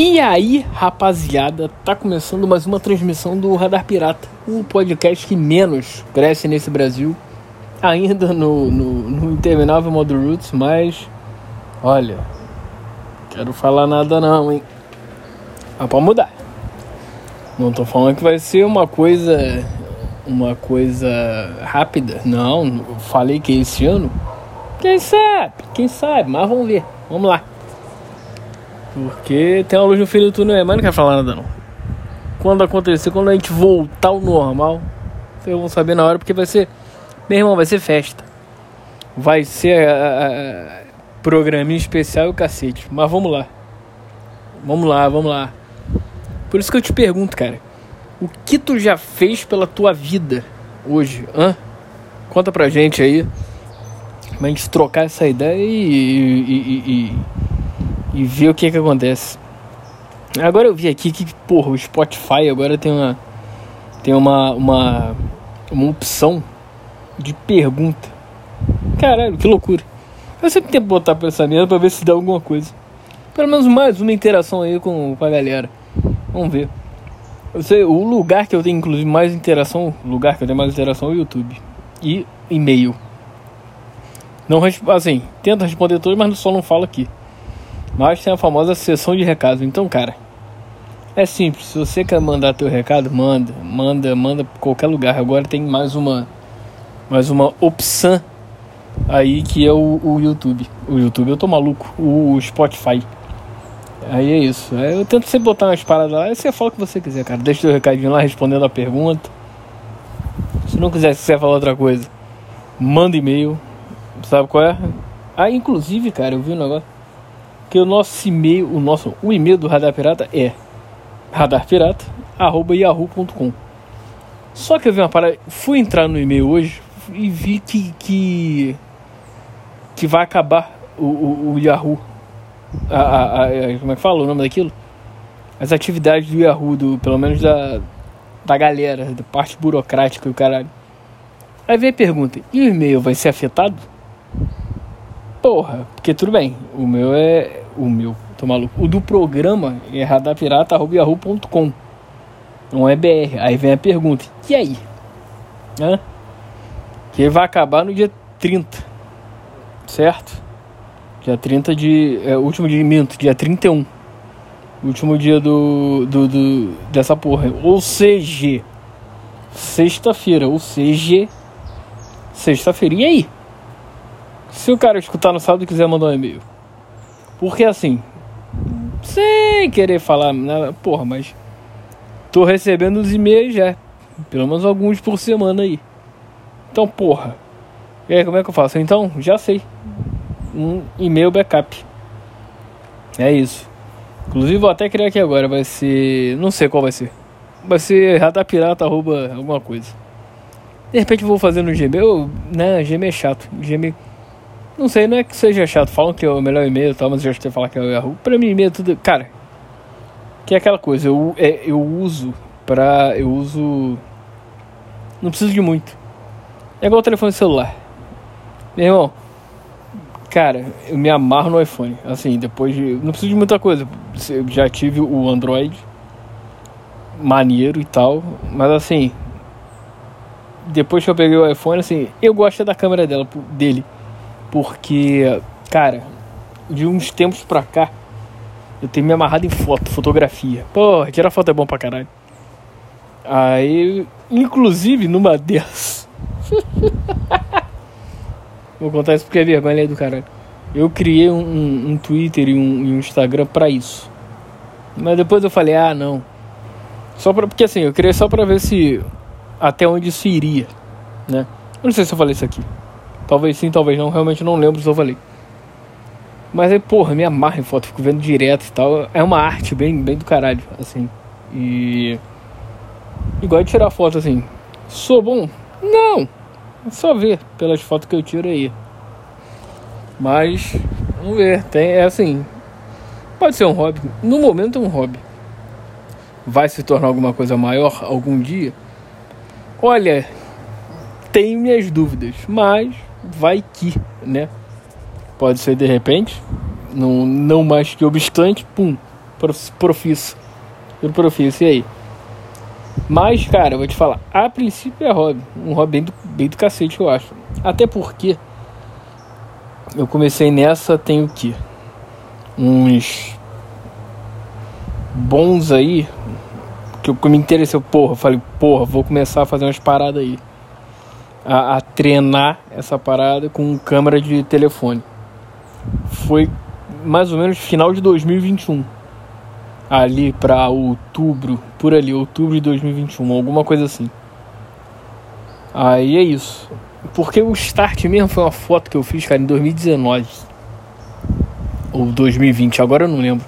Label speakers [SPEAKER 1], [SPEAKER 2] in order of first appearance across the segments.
[SPEAKER 1] E aí, rapaziada, tá começando mais uma transmissão do Radar Pirata, o podcast que menos cresce nesse Brasil, ainda no, no, no interminável modo Roots, mas olha, quero falar nada não, hein? Mas pode mudar. Não tô falando que vai ser uma coisa uma coisa rápida, não, falei que esse ano. Quem sabe? Quem sabe? Mas vamos ver. Vamos lá. Porque tem uma luz no fim do túnel, mas não quero falar nada não. Quando acontecer, quando a gente voltar ao normal, vocês vão saber na hora, porque vai ser. Meu irmão, vai ser festa. Vai ser uh, programinha especial e o cacete. Mas vamos lá. Vamos lá, vamos lá. Por isso que eu te pergunto, cara. O que tu já fez pela tua vida hoje? Hã? Conta pra gente aí. Pra gente trocar essa ideia e, e, e, e e ver o que que acontece. Agora eu vi aqui que, porra, o Spotify agora tem uma tem uma uma, uma opção de pergunta. Caralho, que loucura. Eu sempre tento botar pra essa merda pra ver se dá alguma coisa. Pelo menos mais uma interação aí com, com a galera. Vamos ver. Eu sei, o lugar que eu tenho, inclusive, mais interação, lugar que eu tenho mais interação é o YouTube. E e-mail. Não, assim, tento responder todos, mas só não falo aqui. Mas tem a famosa sessão de recado. Então, cara, é simples. Se você quer mandar teu recado, manda, manda, manda pra qualquer lugar. Agora tem mais uma, mais uma opção aí que é o, o YouTube. O YouTube, eu tô maluco. O Spotify. Aí é isso. Eu tento sempre botar umas paradas lá. Aí você fala o que você quiser, cara. Deixa teu recadinho lá respondendo a pergunta. Se não quiser, se quiser falar outra coisa, manda e-mail. Sabe qual é? Ah, inclusive, cara, eu vi um negócio que o nosso e-mail, o nosso o e-mail do Radar Pirata é radarpirata@yahoo.com. Só que eu vi uma parada, fui entrar no e-mail hoje e vi que que, que vai acabar o, o, o Yahoo. A, a, a, como é que fala o nome daquilo? As atividades do Yahoo, do, pelo menos da, da galera, da parte burocrática e o caralho. Aí vem a pergunta: e o e-mail vai ser afetado? Porra, porque tudo bem, o meu é. O meu, tô maluco. O do programa é radapirata.yahoo.com. Não é BR. Aí vem a pergunta: e aí? Hã? Que vai acabar no dia 30. Certo? Dia 30 de. É, último dia minto, dia 31. Último dia do, do, do. dessa porra. Ou seja, sexta-feira. Ou seja, sexta-feira. E aí? Se o cara escutar no sábado e quiser mandar um e-mail. Porque assim, sem querer falar nada, porra, mas tô recebendo os e-mails já. Pelo menos alguns por semana aí. Então, porra. E aí, como é que eu faço? Então, já sei. Um e-mail backup. É isso. Inclusive, vou até criar aqui agora. Vai ser. Não sei qual vai ser. Vai ser radapirata, arroba alguma coisa. De repente, vou fazer no Gmail. Né? Gmail é chato. Gmail. Não sei, não é que seja chato. Falam que é o melhor e-mail e tal, mas eu já te falar que é o Yahoo. Pra mim, e-mail é tudo. Cara, que é aquela coisa. Eu, é, eu uso pra. Eu uso. Não preciso de muito. É igual o telefone celular. Meu irmão, cara, eu me amarro no iPhone. Assim, depois de. Não preciso de muita coisa. Eu já tive o Android. Maneiro e tal. Mas assim. Depois que eu peguei o iPhone, assim, eu gosto da câmera dela, dele. Porque, cara, de uns tempos pra cá, eu tenho me amarrado em foto, fotografia. Pô, tirar foto é bom pra caralho. Aí, inclusive, numa dessas. Vou contar isso porque é vergonha do caralho. Eu criei um, um, um Twitter e um, e um, Instagram pra isso. Mas depois eu falei, ah, não. Só pra, porque assim, eu criei só pra ver se. Até onde isso iria, né? Eu não sei se eu falei isso aqui. Talvez sim, talvez não. Realmente não lembro se eu falei. Mas aí, porra, me amarra em foto, fico vendo direto e tal. É uma arte bem, bem do caralho, assim. E. Igual de tirar foto assim. Sou bom? Não! É só ver pelas fotos que eu tiro aí. Mas, vamos ver. Tem, é assim. Pode ser um hobby. No momento é um hobby. Vai se tornar alguma coisa maior algum dia? Olha, tenho minhas dúvidas, mas vai que, né? Pode ser de repente, não, não mais que obstante, pum, profissa. Juro profissa, e aí? Mas, cara, eu vou te falar, a princípio é hobby. Um hobby bem do, bem do cacete, eu acho. Até porque eu comecei nessa tem o que? Uns bons aí. Que eu me interessei, porra, eu falei, porra, vou começar a fazer umas paradas aí. A, a treinar essa parada com câmera de telefone. Foi mais ou menos final de 2021 ali para outubro, por ali, outubro de 2021, alguma coisa assim. Aí é isso. Porque o start mesmo foi uma foto que eu fiz, cara, em 2019. Ou 2020, agora eu não lembro.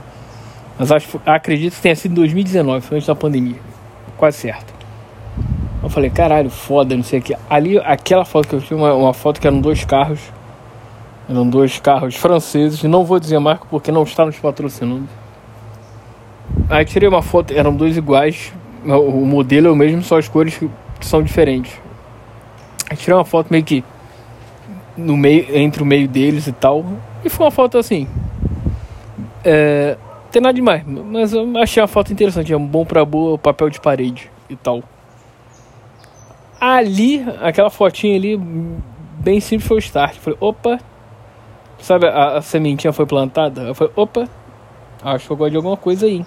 [SPEAKER 1] Mas acho, acredito que tenha sido 2019, foi antes da pandemia. Quase certo. Eu falei, caralho, foda, não sei o que. Ali, aquela foto que eu fiz, uma, uma foto que eram dois carros. Eram dois carros franceses. Não vou dizer marca porque não está nos patrocinando. Aí tirei uma foto, eram dois iguais. O modelo é o mesmo, só as cores são diferentes. Aí tirei uma foto meio que no meio, entre o meio deles e tal. E foi uma foto assim. É, tem nada demais, mas eu achei a foto interessante. É um bom pra boa papel de parede e tal. Ali, aquela fotinha ali, bem simples, foi o start. falei, opa, sabe, a, a sementinha foi plantada? Eu falei, opa, acho que eu gosto de alguma coisa aí.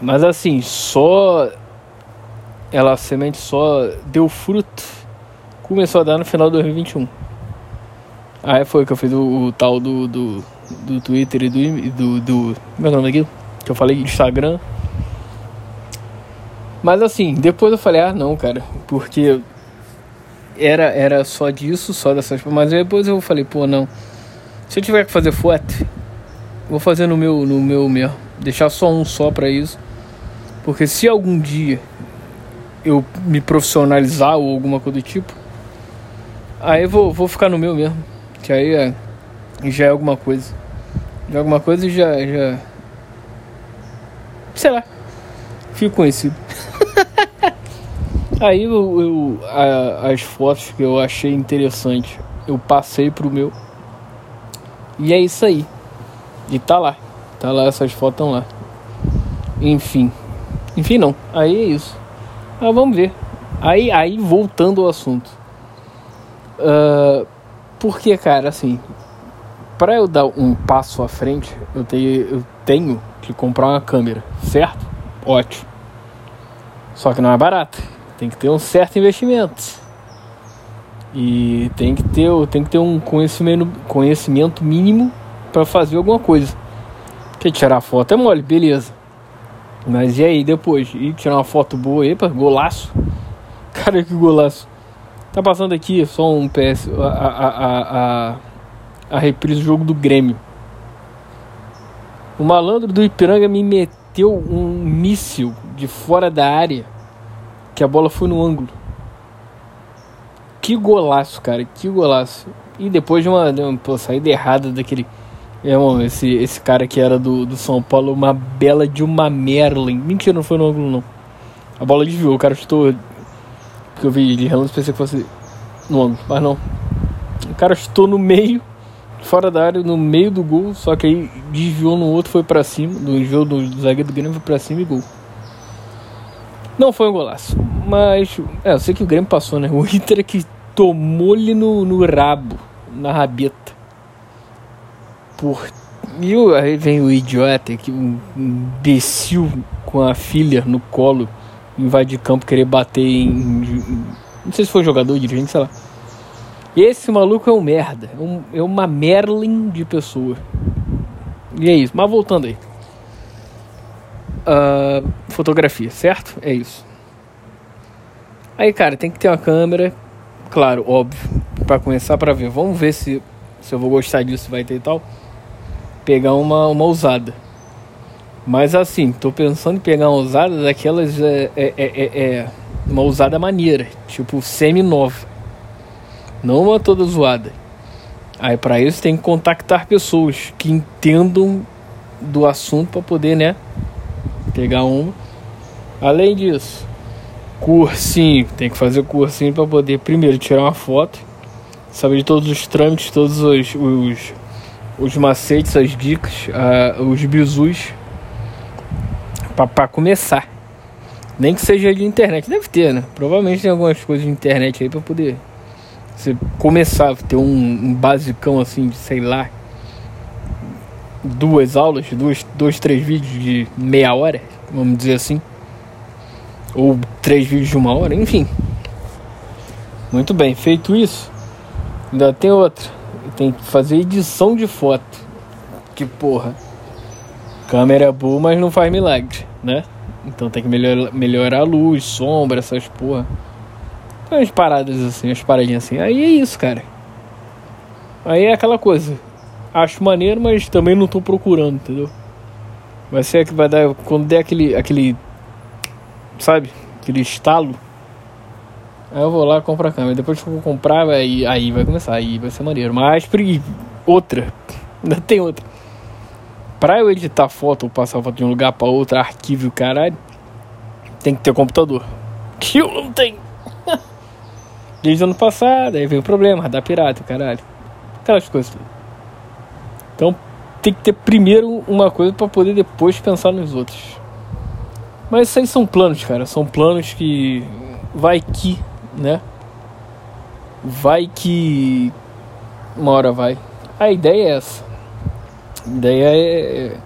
[SPEAKER 1] Mas assim, só. Ela, a semente só deu fruto. Começou a dar no final de 2021. Aí foi que eu fiz o, o tal do, do, do Twitter e do, do, do. Como é o nome daquilo? Que eu falei, Instagram. Mas assim, depois eu falei, ah não, cara, porque era, era só disso, só dessas. Mas depois eu falei, pô, não. Se eu tiver que fazer foto, vou fazer no meu, no meu mesmo. Deixar só um só pra isso. Porque se algum dia eu me profissionalizar ou alguma coisa do tipo, aí vou, vou ficar no meu mesmo. Que aí é, já é alguma coisa. Já é alguma coisa e já, já. Sei lá. Fico conhecido. Aí eu, eu a, as fotos que eu achei interessante, eu passei pro meu. E é isso aí. E tá lá. Tá lá, essas fotos estão lá. Enfim. Enfim, não. Aí é isso. Mas vamos ver. Aí, aí voltando ao assunto. Uh, porque, cara, assim, para eu dar um passo à frente, eu tenho, eu tenho que comprar uma câmera, certo? Ótimo. Só que não é barato. Tem que ter um certo investimento. E tem que ter, tem que ter um conhecimento, conhecimento mínimo para fazer alguma coisa. Porque tirar foto é mole, beleza. Mas e aí depois? E tirar uma foto boa, epa, golaço. Cara, que golaço. Tá passando aqui só um PS. A, a, a, a, reprise do jogo do Grêmio. O malandro do Ipiranga me meteu um míssil de fora da área. Que a bola foi no ângulo. Que golaço, cara. Que golaço. E depois de uma, de uma pô, saída errada daquele é, mano, esse, esse cara que era do, do São Paulo, uma bela de uma Merlin. Mentira, não foi no ângulo, não. A bola desviou, o cara chutou. Porque eu vi de relance, pensei que fosse no ângulo, mas não. O cara chutou no meio, fora da área, no meio do gol, só que aí desviou no outro, foi para cima. Do do, do zagueiro do Grêmio, foi pra cima e gol. Não foi um golaço, mas. É, eu sei que o Grêmio passou, né? O Inter é que tomou-lhe no, no rabo, na rabeta por. E aí vem o idiota, que um imbecil com a filha no colo, invadir campo, querer bater em. Não sei se foi jogador, dirigente, sei lá. Esse maluco é um merda. É, um, é uma Merlin de pessoa. E é isso. Mas voltando aí. Uh, fotografia, certo? É isso. Aí, cara, tem que ter uma câmera. Claro, óbvio. para começar para ver. Vamos ver se, se eu vou gostar disso, vai ter e tal pegar uma, uma usada. Mas assim, tô pensando em pegar uma usada daquelas. É, é, é, é, é uma usada maneira, tipo semi-nova. Não uma toda zoada. Aí para isso tem que contactar pessoas que entendam do assunto para poder, né? Pegar uma. Além disso, cursinho. Tem que fazer cursinho para poder primeiro tirar uma foto, saber de todos os trâmites, todos os, os os macetes, as dicas, uh, os bizus pra começar. Nem que seja de internet. Deve ter, né? Provavelmente tem algumas coisas de internet aí pra poder você começar a ter um, um basicão assim de sei lá. Duas aulas, dois, dois, três vídeos de meia hora, vamos dizer assim. Ou três vídeos de uma hora, enfim. Muito bem, feito isso, ainda tem outra. Tem que fazer edição de foto. Que porra. Câmera é boa, mas não faz milagre, né? Então tem que melhorar, melhorar a luz, sombra, essas porra. Tem umas paradas assim, umas paradinhas assim. Aí é isso, cara. Aí é aquela coisa. Acho maneiro, mas também não tô procurando, entendeu? Vai ser que vai dar. Quando der aquele. aquele. Sabe? Aquele estalo. Aí eu vou lá compro a câmera. Depois que eu vou comprar, aí, aí vai começar. Aí vai ser maneiro. Mas outra. Ainda tem outra. Pra eu editar foto ou passar foto de um lugar pra outro, arquivo e caralho, tem que ter computador. Que eu não tenho. Desde o ano passado, aí veio o problema, da pirata, caralho. Aquelas coisas. Tem que ter primeiro uma coisa para poder depois pensar nos outros. Mas isso aí são planos, cara. São planos que vai que, né? Vai que uma hora vai. A ideia é essa. A ideia é,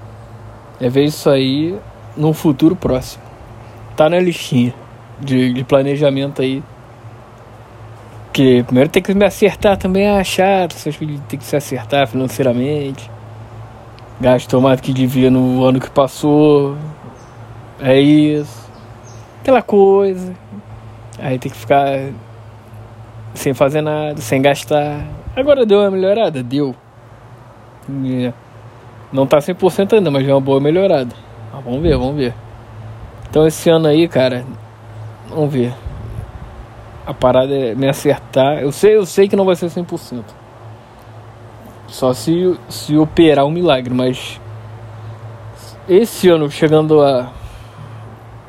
[SPEAKER 1] é ver isso aí num futuro próximo. Tá na listinha de, de planejamento aí. Que primeiro tem que me acertar também a chato, essas coisas tem que se acertar financeiramente. Gastou mais do que devia no ano que passou. É isso. Aquela coisa. Aí tem que ficar sem fazer nada, sem gastar. Agora deu uma melhorada? Deu. Não tá 100% ainda, mas é uma boa melhorada. Ah, vamos ver, vamos ver. Então esse ano aí, cara, vamos ver. A parada é me acertar. Eu sei, eu sei que não vai ser 100%. Só se, se operar um milagre, mas esse ano chegando a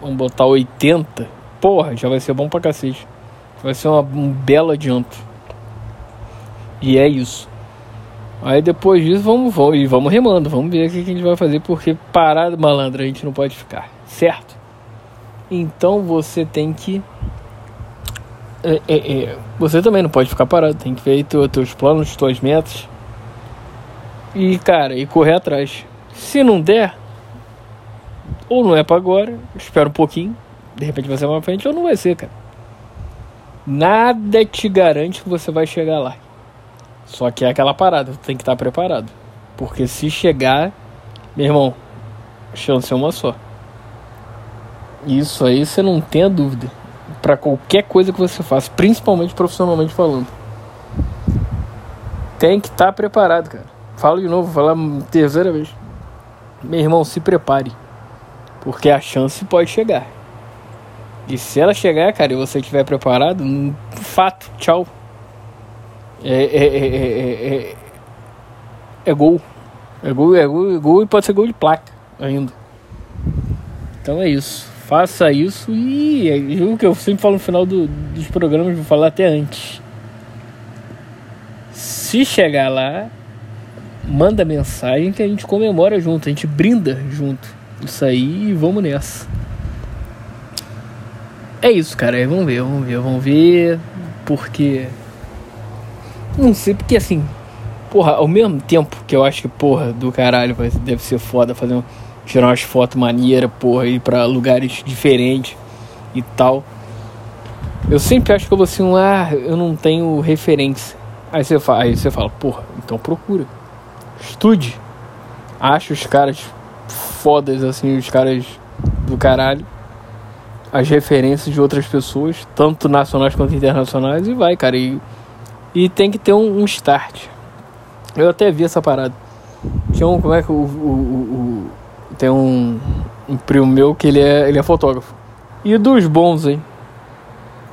[SPEAKER 1] vamos botar 80, porra, já vai ser bom pra cacete. Vai ser uma, um belo adianto. E é isso. Aí depois disso vamos, vamos, e vamos remando, vamos ver o que a gente vai fazer, porque parado malandro a gente não pode ficar, certo? Então você tem que. É, é, é, você também não pode ficar parado, tem que ver os teus planos, tuas metas. E cara, e correr atrás. Se não der, ou não é para agora, espera um pouquinho, de repente vai ser mais frente, ou não vai ser, cara. Nada te garante que você vai chegar lá. Só que é aquela parada, tem que estar preparado. Porque se chegar, meu irmão, chance é uma só. Isso aí você não tenha dúvida. Para qualquer coisa que você faça, principalmente profissionalmente falando. Tem que estar preparado, cara. Falo de novo, vou falar terceira vez. Meu irmão, se prepare. Porque a chance pode chegar. E se ela chegar, cara, e você estiver preparado, fato, tchau. É, é, é, é, gol. É gol, é gol, é gol e pode ser gol de placa ainda. Então é isso. Faça isso e é o que eu sempre falo no final do, dos programas, vou falar até antes. Se chegar lá, manda mensagem que a gente comemora junto, a gente brinda junto. Isso aí e vamos nessa. É isso, cara. Vamos ver, vamos ver, vamos ver. Porque não sei, porque assim, porra, ao mesmo tempo que eu acho que, porra, do caralho, deve ser foda fazer um, tirar umas fotos maneiras, porra, ir pra lugares diferentes e tal. Eu sempre acho que eu vou assim, ah, eu não tenho referência. Aí você fala, aí você fala, porra, então procura. Estude. Acha os caras fodas, assim, os caras do caralho. As referências de outras pessoas, tanto nacionais quanto internacionais, e vai, cara. E e tem que ter um, um start. Eu até vi essa parada. Tinha um. Como é que o. o, o, o tem um, um primo meu que ele é, ele é fotógrafo. E dos bons, hein?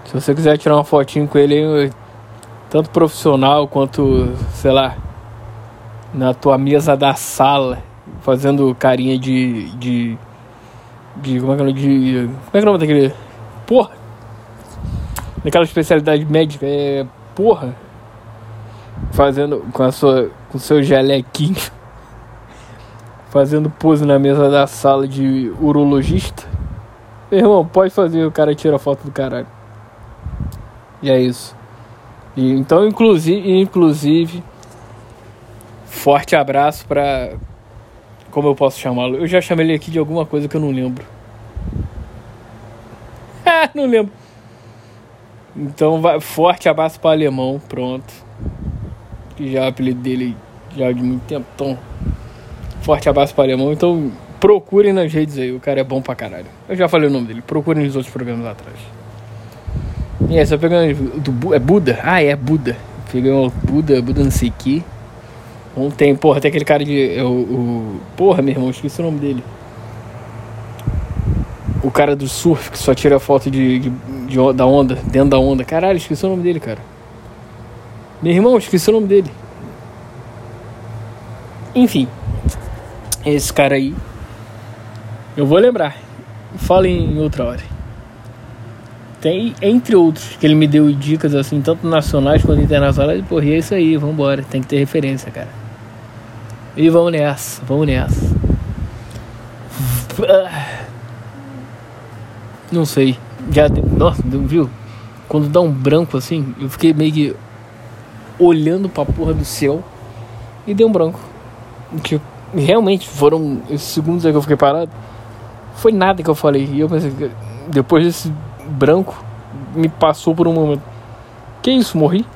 [SPEAKER 1] Se você quiser tirar uma fotinho com ele, tanto profissional quanto, sei lá, na tua mesa da sala, fazendo carinha de. de. de como é que é o nome? Como é que é o nome daquele. Porra! Daquela especialidade médica, é. Porra! fazendo com a sua com seu jalequinho fazendo pose na mesa da sala de urologista. Meu irmão, pode fazer, o cara tira foto do caralho. E é isso. E, então, inclusive, inclusive, forte abraço pra. Como eu posso chamá-lo? Eu já chamei ele aqui de alguma coisa que eu não lembro. Ah, não lembro. Então, vai, forte abraço para alemão, pronto. Que já é o apelido dele já de muito tempo. Então, forte abraço para alemão. Então, procurem nas redes aí, o cara é bom pra caralho. Eu já falei o nome dele, procurem nos outros programas lá atrás. E só pegando do, é Buda? Ah, é Buda. Pegou Buda, Buda não sei o que. Ontem, porra, tem aquele cara de. É o, porra, meu irmão, esqueci o nome dele. O cara do surf que só tira foto de, de, de, da onda, dentro da onda. Caralho, esqueci o nome dele, cara. Meu irmão, esqueci o nome dele. Enfim. Esse cara aí. Eu vou lembrar. Fala em outra hora. Tem, entre outros, que ele me deu dicas assim, tanto nacionais quanto internacionais. Porra, e é isso aí, vambora. Tem que ter referência, cara. E vamos nessa, vamos nessa. Não sei. Já. Nossa, viu? Quando dá um branco assim, eu fiquei meio que olhando pra porra do céu e deu um branco. Que realmente foram esses segundos aí que eu fiquei parado. Foi nada que eu falei. E eu pensei, depois desse branco, me passou por um momento. Que isso, morri?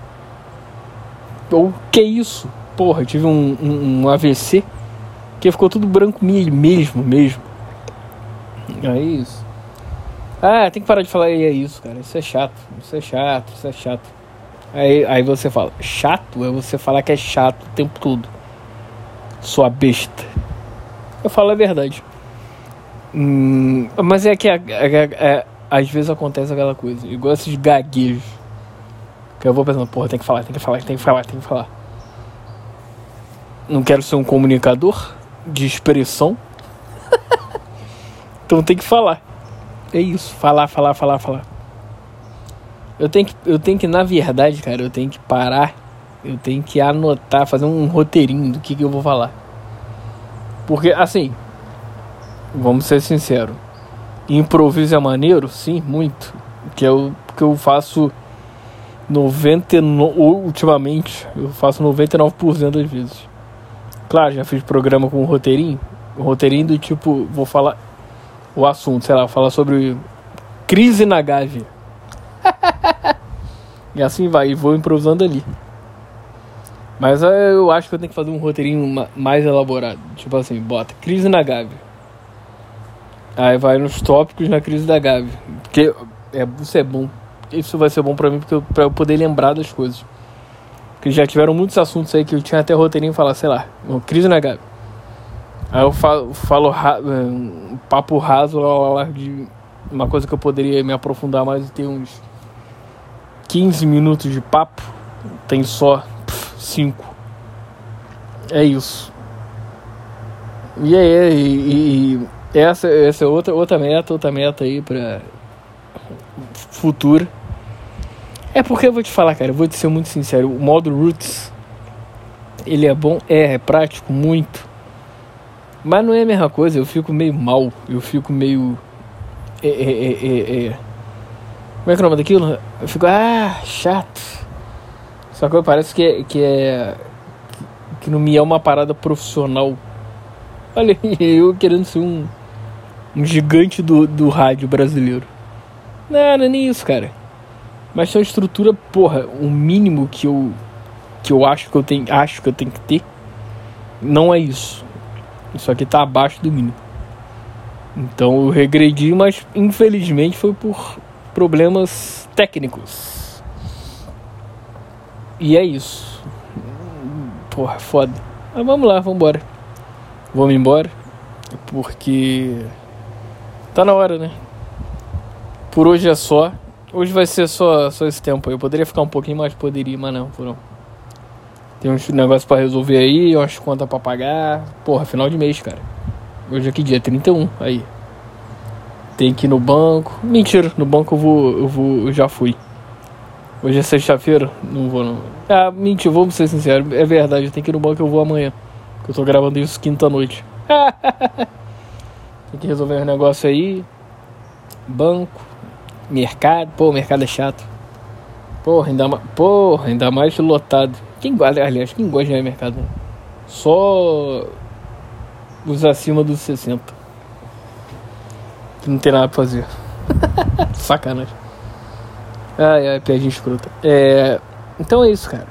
[SPEAKER 1] Ou que isso? Porra, eu tive um, um, um AVC que ficou tudo branco mesmo, mesmo. É isso. Ah, tem que parar de falar é isso, cara. Isso é chato. Isso é chato, isso é chato. Aí, aí você fala, chato é você falar que é chato o tempo todo. Sua besta. Eu falo a verdade. Hum, mas é que a, a, a, às vezes acontece aquela coisa. Igual esses gaguejos. Que eu vou pensando, porra, tem que falar, tem que falar, tem que falar, tem que falar. Não quero ser um comunicador de expressão. então tem que falar. É isso, falar, falar, falar, falar. Eu tenho que, eu tenho que, na verdade, cara, eu tenho que parar. Eu tenho que anotar, fazer um roteirinho do que, que eu vou falar. Porque, assim, vamos ser sinceros. Improviso é maneiro? Sim, muito. Que é o que eu faço 99, ultimamente, eu faço 99% das vezes. Claro, já fiz programa com um roteirinho. Roteirinho do tipo, vou falar o assunto, sei lá, falar sobre crise na Gávea. e assim vai, e vou improvisando ali. Mas é, eu acho que eu tenho que fazer um roteirinho mais elaborado. Tipo assim, bota crise na Gávea. Aí vai nos tópicos na crise da Gávea. Porque é, isso é bom. Isso vai ser bom pra mim porque eu, pra eu poder lembrar das coisas. Já tiveram muitos assuntos aí que eu tinha até roteirinho falar, sei lá, crise na Gávea. Aí eu falo, falo ra, um papo raso lá, lá, lá, de uma coisa que eu poderia me aprofundar mais e ter uns 15 minutos de papo. Tem só 5. É isso. E aí, e, e, essa, essa é outra, outra meta, outra meta aí pra futuro. É porque eu vou te falar, cara, eu vou te ser muito sincero, o modo Roots ele é bom, é, é prático, muito. Mas não é a mesma coisa, eu fico meio mal, eu fico meio. É, é, é, é, é. Como é que é o nome daquilo? Eu fico, ah, chato. Só que parece que é, que é. que não me é uma parada profissional. Olha, eu querendo ser um. um gigante do, do rádio brasileiro. Não, não é nem isso, cara. Mas uma estrutura, porra, o mínimo que eu. que eu acho que eu tenho. acho que eu tenho que ter. Não é isso. Isso aqui tá abaixo do mínimo. Então eu regredi, mas infelizmente foi por problemas técnicos. E é isso. Porra, foda. Mas vamos lá, vamos embora. Vamos embora. Porque tá na hora, né? Por hoje é só. Hoje vai ser só, só esse tempo. Eu poderia ficar um pouquinho mais, poderia, mas não, não. Tem uns negócios para resolver aí, umas contas para pagar. Porra, final de mês, cara. Hoje é que dia? 31, aí. Tem que ir no banco. Mentira, no banco eu vou. Eu vou. Eu já fui. Hoje é sexta-feira? Não vou não. Ah, mentira, vamos ser sinceros. É verdade, tenho que ir no banco eu vou amanhã. Eu tô gravando isso quinta noite. Tem que resolver um negócio aí. Banco, mercado. Pô, mercado é chato. Porra, ainda, porra, ainda mais lotado. Quem gosta, aliás, quem gosta de mercado? Né? Só os acima dos 60. Que não tem nada pra fazer. Sacanagem. Ai, ai, piadinha escrota. É, então é isso, cara.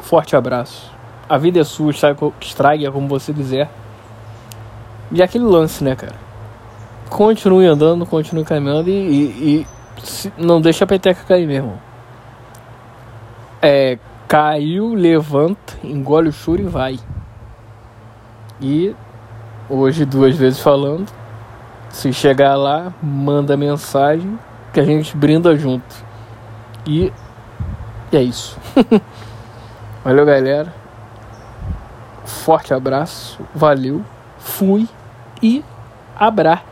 [SPEAKER 1] Forte abraço. A vida é sua, estrague como você quiser. E aquele lance, né, cara? Continue andando, continue caminhando e, e, e não deixa a peteca cair mesmo. É, caiu, levanta, engole o choro e vai. E hoje duas vezes falando, se chegar lá, manda mensagem que a gente brinda junto. E, e é isso. Valeu, galera. Forte abraço, valeu, fui e abraço.